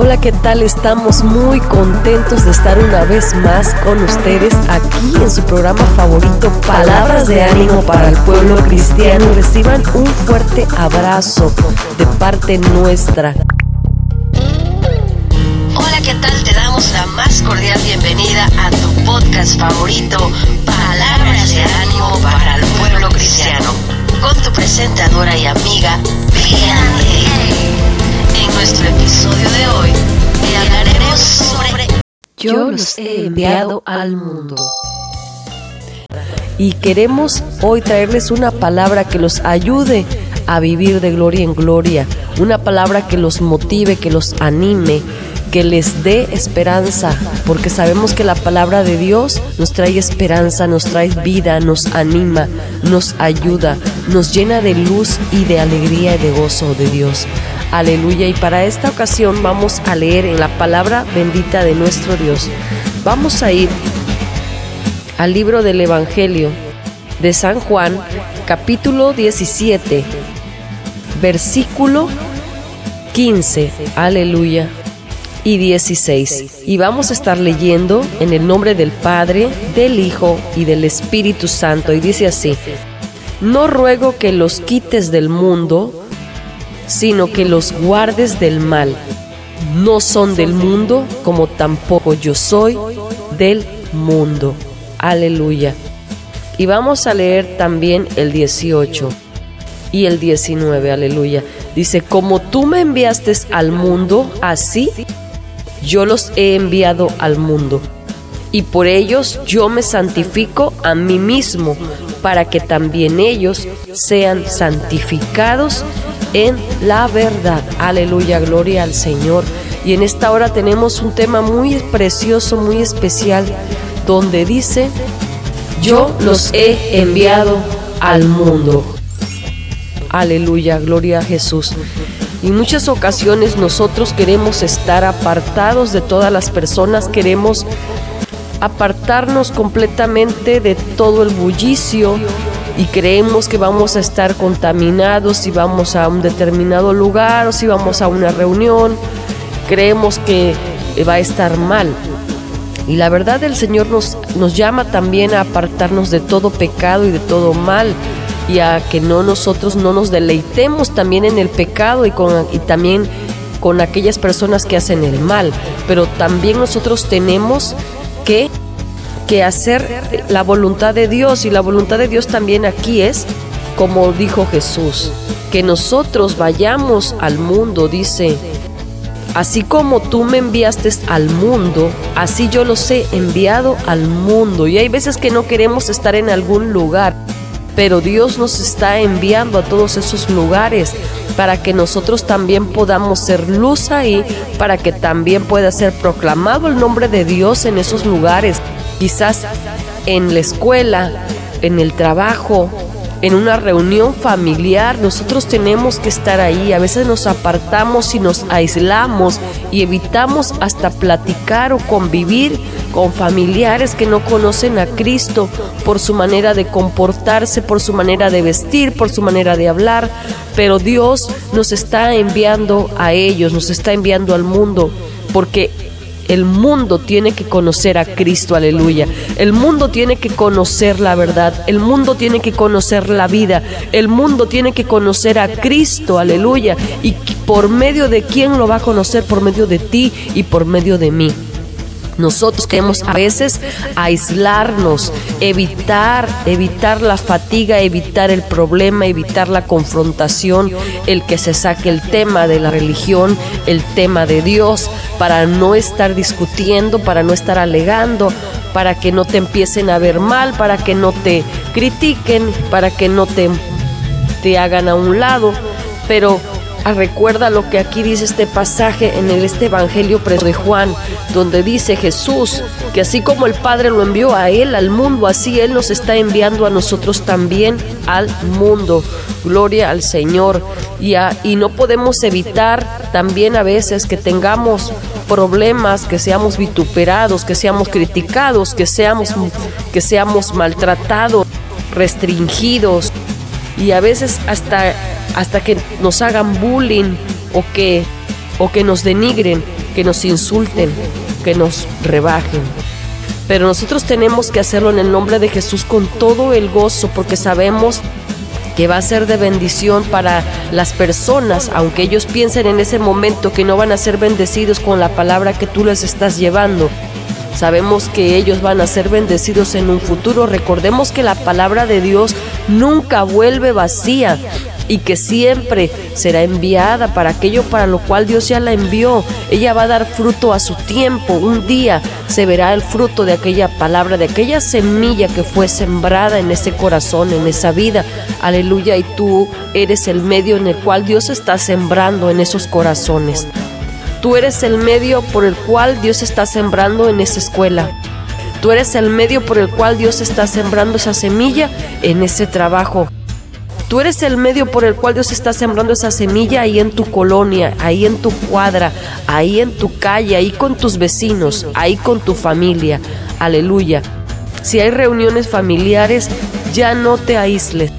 Hola, ¿qué tal? Estamos muy contentos de estar una vez más con ustedes aquí en su programa favorito, Palabras de ánimo para el pueblo cristiano. Reciban un fuerte abrazo de parte nuestra. Hola, ¿qué tal? Te damos la más cordial bienvenida a tu podcast favorito, Palabras de ánimo para el pueblo cristiano, con tu presentadora y amiga, Vianney. Nuestro episodio de hoy te hablaremos sobre Yo los he enviado al mundo. Y queremos hoy traerles una palabra que los ayude a vivir de gloria en gloria, una palabra que los motive, que los anime, que les dé esperanza, porque sabemos que la palabra de Dios nos trae esperanza, nos trae vida, nos anima, nos ayuda, nos llena de luz y de alegría y de gozo de Dios. Aleluya. Y para esta ocasión vamos a leer en la palabra bendita de nuestro Dios. Vamos a ir al libro del Evangelio de San Juan, capítulo 17, versículo 15. Aleluya. Y 16. Y vamos a estar leyendo en el nombre del Padre, del Hijo y del Espíritu Santo. Y dice así, no ruego que los quites del mundo, sino que los guardes del mal. No son del mundo, como tampoco yo soy del mundo. Aleluya. Y vamos a leer también el 18 y el 19, aleluya. Dice, como tú me enviaste al mundo, así yo los he enviado al mundo. Y por ellos yo me santifico a mí mismo, para que también ellos sean santificados en la verdad. Aleluya, gloria al Señor. Y en esta hora tenemos un tema muy precioso, muy especial, donde dice, yo los he enviado al mundo. Aleluya, gloria a Jesús. Y muchas ocasiones nosotros queremos estar apartados de todas las personas, queremos apartarnos completamente de todo el bullicio y creemos que vamos a estar contaminados si vamos a un determinado lugar o si vamos a una reunión. Creemos que va a estar mal. Y la verdad el Señor nos, nos llama también a apartarnos de todo pecado y de todo mal y a que no nosotros no nos deleitemos también en el pecado y, con, y también con aquellas personas que hacen el mal. Pero también nosotros tenemos que, que hacer la voluntad de Dios y la voluntad de Dios también aquí es, como dijo Jesús, que nosotros vayamos al mundo, dice Así como tú me enviaste al mundo, así yo los he enviado al mundo. Y hay veces que no queremos estar en algún lugar, pero Dios nos está enviando a todos esos lugares para que nosotros también podamos ser luz ahí, para que también pueda ser proclamado el nombre de Dios en esos lugares. Quizás en la escuela, en el trabajo, en una reunión familiar, nosotros tenemos que estar ahí. A veces nos apartamos y nos aislamos y evitamos hasta platicar o convivir con familiares que no conocen a Cristo por su manera de comportarse, por su manera de vestir, por su manera de hablar. Pero Dios nos está enviando a ellos, nos está enviando al mundo, porque el mundo tiene que conocer a Cristo, aleluya. El mundo tiene que conocer la verdad. El mundo tiene que conocer la vida. El mundo tiene que conocer a Cristo, aleluya. ¿Y por medio de quién lo va a conocer? Por medio de ti y por medio de mí. Nosotros queremos a veces aislarnos, evitar, evitar la fatiga, evitar el problema, evitar la confrontación, el que se saque el tema de la religión, el tema de Dios, para no estar discutiendo, para no estar alegando, para que no te empiecen a ver mal, para que no te critiquen, para que no te, te hagan a un lado. Pero recuerda lo que aquí dice este pasaje en el, este Evangelio de Juan, donde dice Jesús que así como el Padre lo envió a Él al mundo, así Él nos está enviando a nosotros también al mundo. Gloria al Señor. Y, y no podemos evitar también a veces que tengamos problemas, que seamos vituperados, que seamos criticados, que seamos, que seamos maltratados, restringidos y a veces hasta hasta que nos hagan bullying o que, o que nos denigren, que nos insulten, que nos rebajen. Pero nosotros tenemos que hacerlo en el nombre de Jesús con todo el gozo porque sabemos que va a ser de bendición para las personas, aunque ellos piensen en ese momento que no van a ser bendecidos con la palabra que tú les estás llevando. Sabemos que ellos van a ser bendecidos en un futuro. Recordemos que la palabra de Dios nunca vuelve vacía y que siempre será enviada para aquello para lo cual Dios ya la envió. Ella va a dar fruto a su tiempo. Un día se verá el fruto de aquella palabra, de aquella semilla que fue sembrada en ese corazón, en esa vida. Aleluya. Y tú eres el medio en el cual Dios está sembrando en esos corazones. Tú eres el medio por el cual Dios está sembrando en esa escuela. Tú eres el medio por el cual Dios está sembrando esa semilla en ese trabajo. Tú eres el medio por el cual Dios está sembrando esa semilla ahí en tu colonia, ahí en tu cuadra, ahí en tu calle, ahí con tus vecinos, ahí con tu familia. Aleluya. Si hay reuniones familiares, ya no te aísles.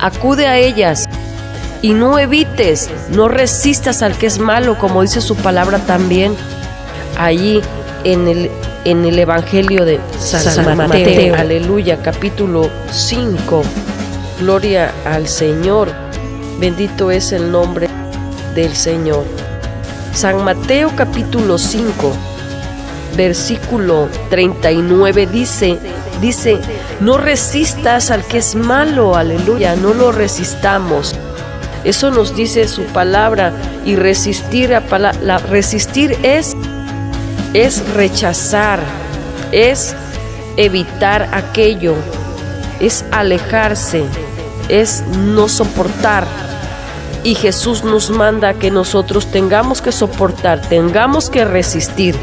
Acude a ellas y no evites, no resistas al que es malo, como dice su palabra también allí en el, en el Evangelio de San, Mateo. Aleluya, capítulo 5. Gloria al Señor. Bendito es el nombre del Señor. San Mateo capítulo 5, versículo 39 dice, dice, no resistas al que es malo, aleluya, no lo resistamos. Eso nos dice su palabra y resistir, a la, resistir es, es rechazar, es evitar aquello, es alejarse, es no soportar. Y Jesús nos manda que nosotros tengamos que soportar, tengamos que resistir,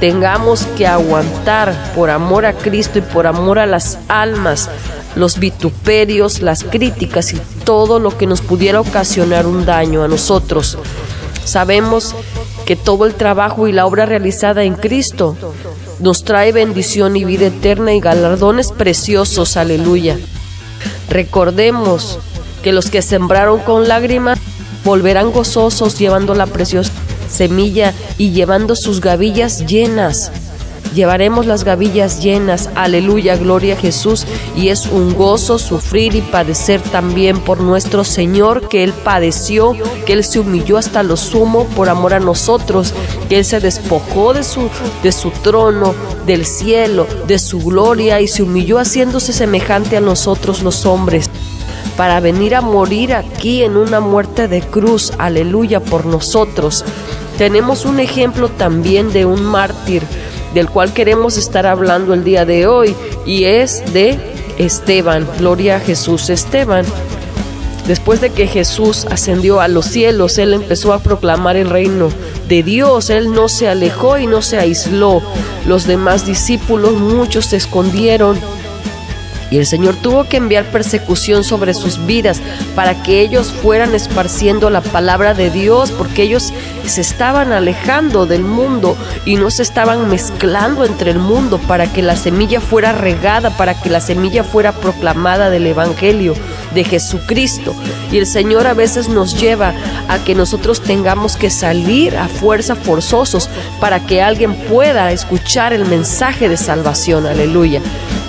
tengamos que aguantar por amor a Cristo y por amor a las almas, los vituperios, las críticas y todo lo que nos pudiera ocasionar un daño a nosotros. Sabemos que todo el trabajo y la obra realizada en Cristo nos trae bendición y vida eterna y galardones preciosos, aleluya. Recordemos que los que sembraron con lágrimas volverán gozosos llevando la preciosa semilla y llevando sus gavillas llenas. Llevaremos las gavillas llenas, aleluya, gloria a Jesús, y es un gozo sufrir y padecer también por nuestro Señor, que Él padeció, que Él se humilló hasta lo sumo por amor a nosotros, que Él se despojó de su, de su trono, del cielo, de su gloria, y se humilló haciéndose semejante a nosotros los hombres para venir a morir aquí en una muerte de cruz, aleluya, por nosotros. Tenemos un ejemplo también de un mártir del cual queremos estar hablando el día de hoy y es de Esteban. Gloria a Jesús. Esteban, después de que Jesús ascendió a los cielos, él empezó a proclamar el reino de Dios. Él no se alejó y no se aisló. Los demás discípulos, muchos se escondieron y el Señor tuvo que enviar persecución sobre sus vidas para que ellos fueran esparciendo la palabra de Dios, porque ellos se estaban alejando del mundo y no se estaban mezclando entre el mundo para que la semilla fuera regada, para que la semilla fuera proclamada del Evangelio de Jesucristo. Y el Señor a veces nos lleva a que nosotros tengamos que salir a fuerza forzosos para que alguien pueda escuchar el mensaje de salvación. Aleluya.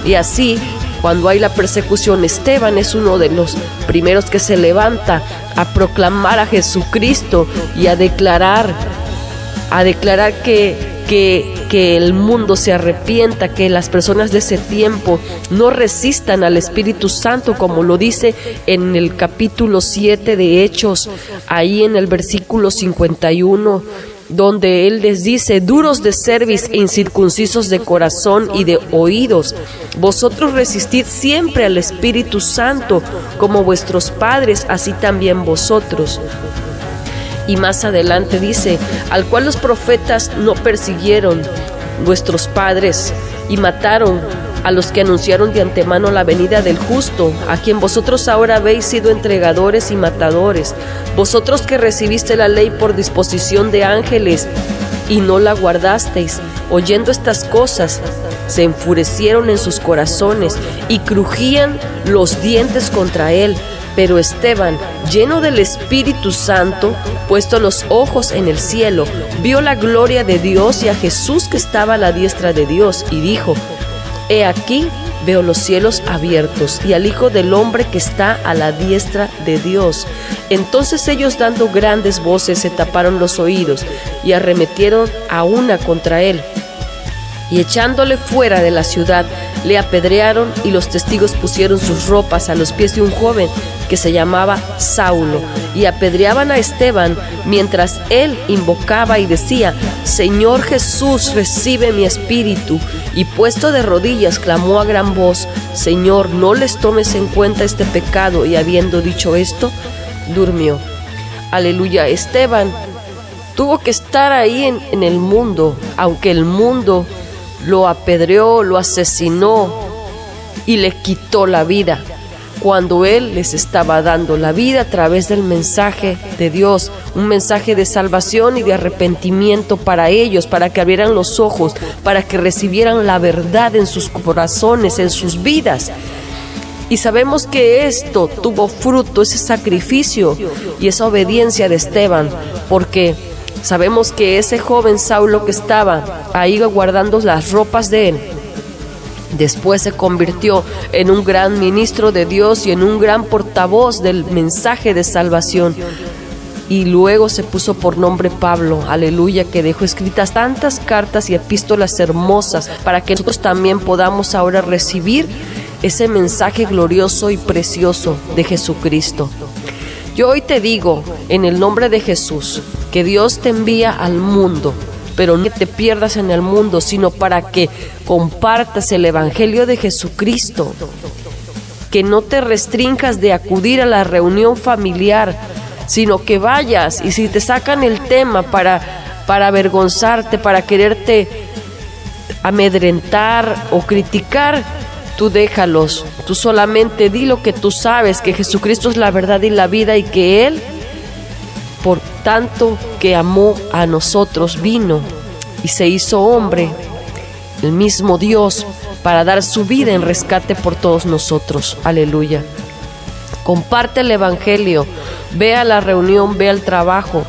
Y así cuando hay la persecución, Esteban es uno de los primeros que se levanta a proclamar a Jesucristo y a declarar, a declarar que, que, que el mundo se arrepienta, que las personas de ese tiempo no resistan al Espíritu Santo, como lo dice en el capítulo 7 de Hechos, ahí en el versículo 51 donde Él les dice, duros de cerviz e incircuncisos de corazón y de oídos, vosotros resistid siempre al Espíritu Santo, como vuestros padres, así también vosotros. Y más adelante dice, al cual los profetas no persiguieron vuestros padres y mataron a los que anunciaron de antemano la venida del justo, a quien vosotros ahora habéis sido entregadores y matadores, vosotros que recibiste la ley por disposición de ángeles y no la guardasteis, oyendo estas cosas, se enfurecieron en sus corazones y crujían los dientes contra él. Pero Esteban, lleno del Espíritu Santo, puesto los ojos en el cielo, vio la gloria de Dios y a Jesús que estaba a la diestra de Dios, y dijo, He aquí, veo los cielos abiertos y al Hijo del Hombre que está a la diestra de Dios. Entonces ellos dando grandes voces se taparon los oídos y arremetieron a una contra él. Y echándole fuera de la ciudad, le apedrearon y los testigos pusieron sus ropas a los pies de un joven que se llamaba Saulo, y apedreaban a Esteban mientras él invocaba y decía, Señor Jesús, recibe mi espíritu. Y puesto de rodillas, clamó a gran voz, Señor, no les tomes en cuenta este pecado. Y habiendo dicho esto, durmió. Aleluya, Esteban tuvo que estar ahí en, en el mundo, aunque el mundo lo apedreó, lo asesinó y le quitó la vida cuando Él les estaba dando la vida a través del mensaje de Dios, un mensaje de salvación y de arrepentimiento para ellos, para que abrieran los ojos, para que recibieran la verdad en sus corazones, en sus vidas. Y sabemos que esto tuvo fruto, ese sacrificio y esa obediencia de Esteban, porque sabemos que ese joven Saulo que estaba ahí guardando las ropas de él, Después se convirtió en un gran ministro de Dios y en un gran portavoz del mensaje de salvación. Y luego se puso por nombre Pablo, aleluya, que dejó escritas tantas cartas y epístolas hermosas para que nosotros también podamos ahora recibir ese mensaje glorioso y precioso de Jesucristo. Yo hoy te digo, en el nombre de Jesús, que Dios te envía al mundo pero no te pierdas en el mundo, sino para que compartas el Evangelio de Jesucristo. Que no te restringas de acudir a la reunión familiar, sino que vayas y si te sacan el tema para, para avergonzarte, para quererte amedrentar o criticar, tú déjalos. Tú solamente di lo que tú sabes, que Jesucristo es la verdad y la vida y que Él por tanto que amó a nosotros, vino y se hizo hombre, el mismo Dios, para dar su vida en rescate por todos nosotros. Aleluya. Comparte el Evangelio, ve a la reunión, ve al trabajo,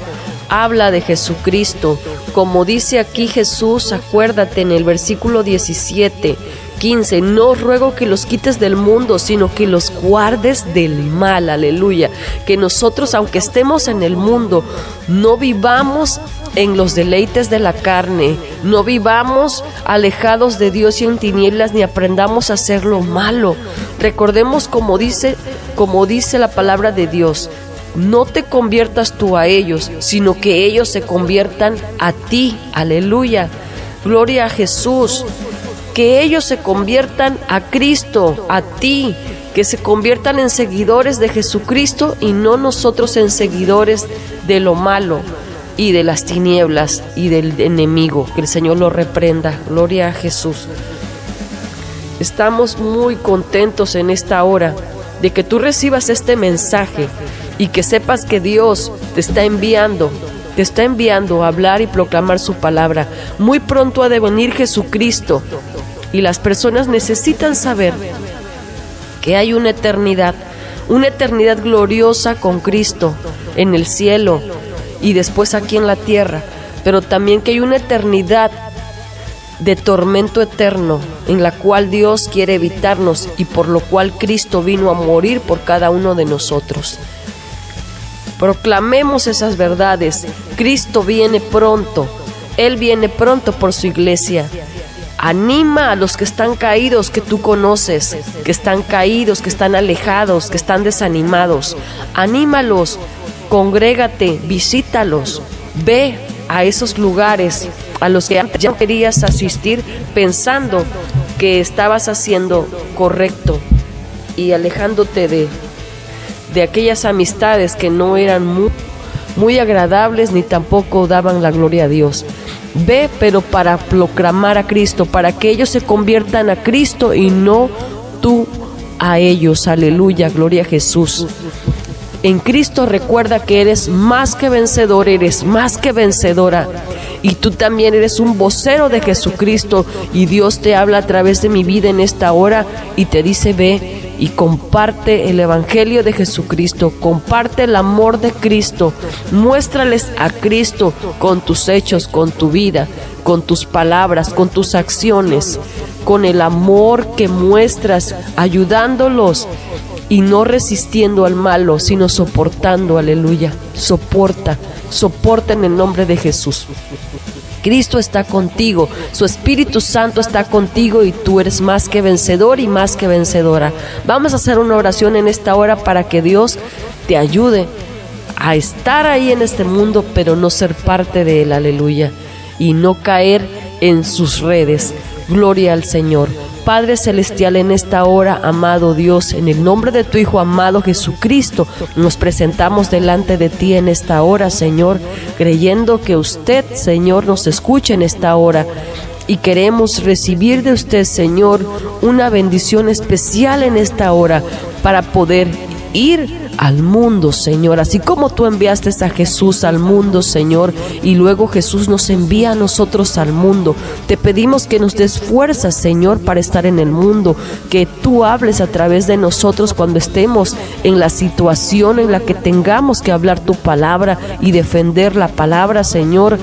habla de Jesucristo. Como dice aquí Jesús, acuérdate en el versículo 17 15, no ruego que los quites del mundo, sino que los guardes del mal, aleluya. Que nosotros, aunque estemos en el mundo, no vivamos en los deleites de la carne, no vivamos alejados de Dios y en tinieblas, ni aprendamos a hacer lo malo. Recordemos como dice, como dice la palabra de Dios, no te conviertas tú a ellos, sino que ellos se conviertan a ti, aleluya. Gloria a Jesús que ellos se conviertan a Cristo, a ti, que se conviertan en seguidores de Jesucristo y no nosotros en seguidores de lo malo y de las tinieblas y del enemigo. Que el Señor lo reprenda. Gloria a Jesús. Estamos muy contentos en esta hora de que tú recibas este mensaje y que sepas que Dios te está enviando te está enviando a hablar y proclamar su palabra. Muy pronto ha de venir Jesucristo y las personas necesitan saber que hay una eternidad, una eternidad gloriosa con Cristo en el cielo y después aquí en la tierra, pero también que hay una eternidad de tormento eterno en la cual Dios quiere evitarnos y por lo cual Cristo vino a morir por cada uno de nosotros. Proclamemos esas verdades. Cristo viene pronto. Él viene pronto por su iglesia. Anima a los que están caídos que tú conoces, que están caídos, que están alejados, que están desanimados. Anímalos, congrégate, visítalos, ve a esos lugares a los que ya querías asistir pensando que estabas haciendo correcto y alejándote de de aquellas amistades que no eran muy, muy agradables ni tampoco daban la gloria a Dios. Ve, pero para proclamar a Cristo, para que ellos se conviertan a Cristo y no tú a ellos. Aleluya, gloria a Jesús. En Cristo recuerda que eres más que vencedor, eres más que vencedora. Y tú también eres un vocero de Jesucristo y Dios te habla a través de mi vida en esta hora y te dice, ve y comparte el Evangelio de Jesucristo, comparte el amor de Cristo, muéstrales a Cristo con tus hechos, con tu vida, con tus palabras, con tus acciones, con el amor que muestras, ayudándolos y no resistiendo al malo, sino soportando, aleluya. Soporta, soporta en el nombre de Jesús. Cristo está contigo, su Espíritu Santo está contigo y tú eres más que vencedor y más que vencedora. Vamos a hacer una oración en esta hora para que Dios te ayude a estar ahí en este mundo, pero no ser parte de él, aleluya, y no caer en sus redes. Gloria al Señor. Padre Celestial, en esta hora, amado Dios, en el nombre de tu Hijo amado Jesucristo, nos presentamos delante de ti en esta hora, Señor, creyendo que usted, Señor, nos escuche en esta hora. Y queremos recibir de usted, Señor, una bendición especial en esta hora para poder ir al mundo, Señor, así como tú enviaste a Jesús al mundo, Señor, y luego Jesús nos envía a nosotros al mundo. Te pedimos que nos des fuerza, Señor, para estar en el mundo, que tú hables a través de nosotros cuando estemos en la situación en la que tengamos que hablar tu palabra y defender la palabra, Señor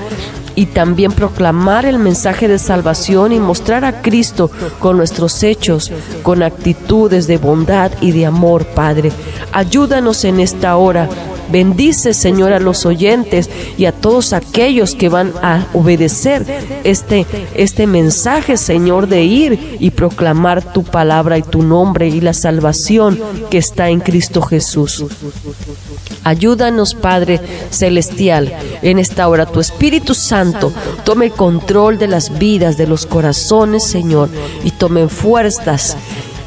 y también proclamar el mensaje de salvación y mostrar a Cristo con nuestros hechos, con actitudes de bondad y de amor, Padre. Ayúdanos en esta hora. Bendice, Señor, a los oyentes y a todos aquellos que van a obedecer este, este mensaje, Señor, de ir y proclamar tu palabra y tu nombre y la salvación que está en Cristo Jesús. Ayúdanos, Padre Celestial, en esta hora. Tu Espíritu Santo tome control de las vidas, de los corazones, Señor, y tomen fuerzas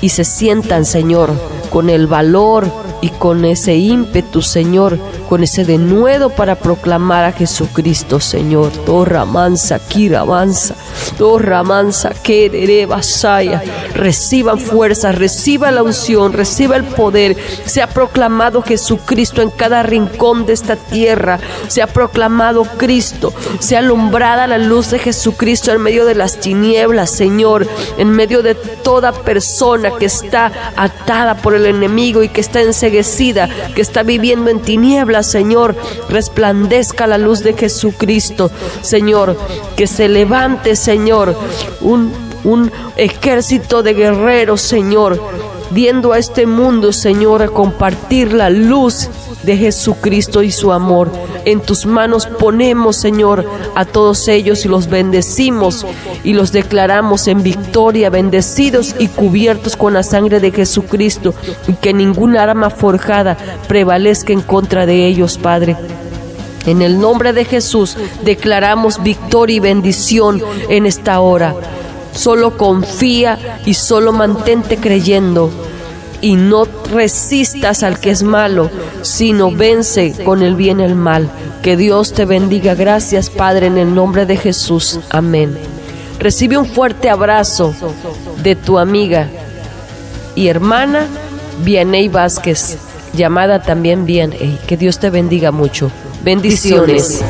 y se sientan, Señor, con el valor y con ese ímpetu, Señor, con ese denuedo para proclamar a Jesucristo, Señor. Torra mansa, kira mansa, torra mansa, querere basaya. Reciban fuerza, reciba la unción, reciba el poder. Se ha proclamado Jesucristo en cada rincón de esta tierra. Se ha proclamado Cristo. Se ha alumbrada la luz de Jesucristo en medio de las tinieblas, Señor, en medio de toda persona que está atada por el enemigo y que está enseguecida, que está viviendo en tinieblas, Señor, resplandezca la luz de Jesucristo, Señor, que se levante, Señor, un, un ejército de guerreros, Señor, viendo a este mundo, Señor, a compartir la luz de Jesucristo y su amor. En tus manos ponemos, Señor, a todos ellos y los bendecimos y los declaramos en victoria, bendecidos y cubiertos con la sangre de Jesucristo y que ninguna arma forjada prevalezca en contra de ellos, Padre. En el nombre de Jesús declaramos victoria y bendición en esta hora. Solo confía y solo mantente creyendo y no resistas al que es malo, sino vence con el bien el mal. Que Dios te bendiga. Gracias, Padre, en el nombre de Jesús. Amén. Recibe un fuerte abrazo de tu amiga y hermana Vianey Vázquez, llamada también Vianey. Que Dios te bendiga mucho. Bendiciones.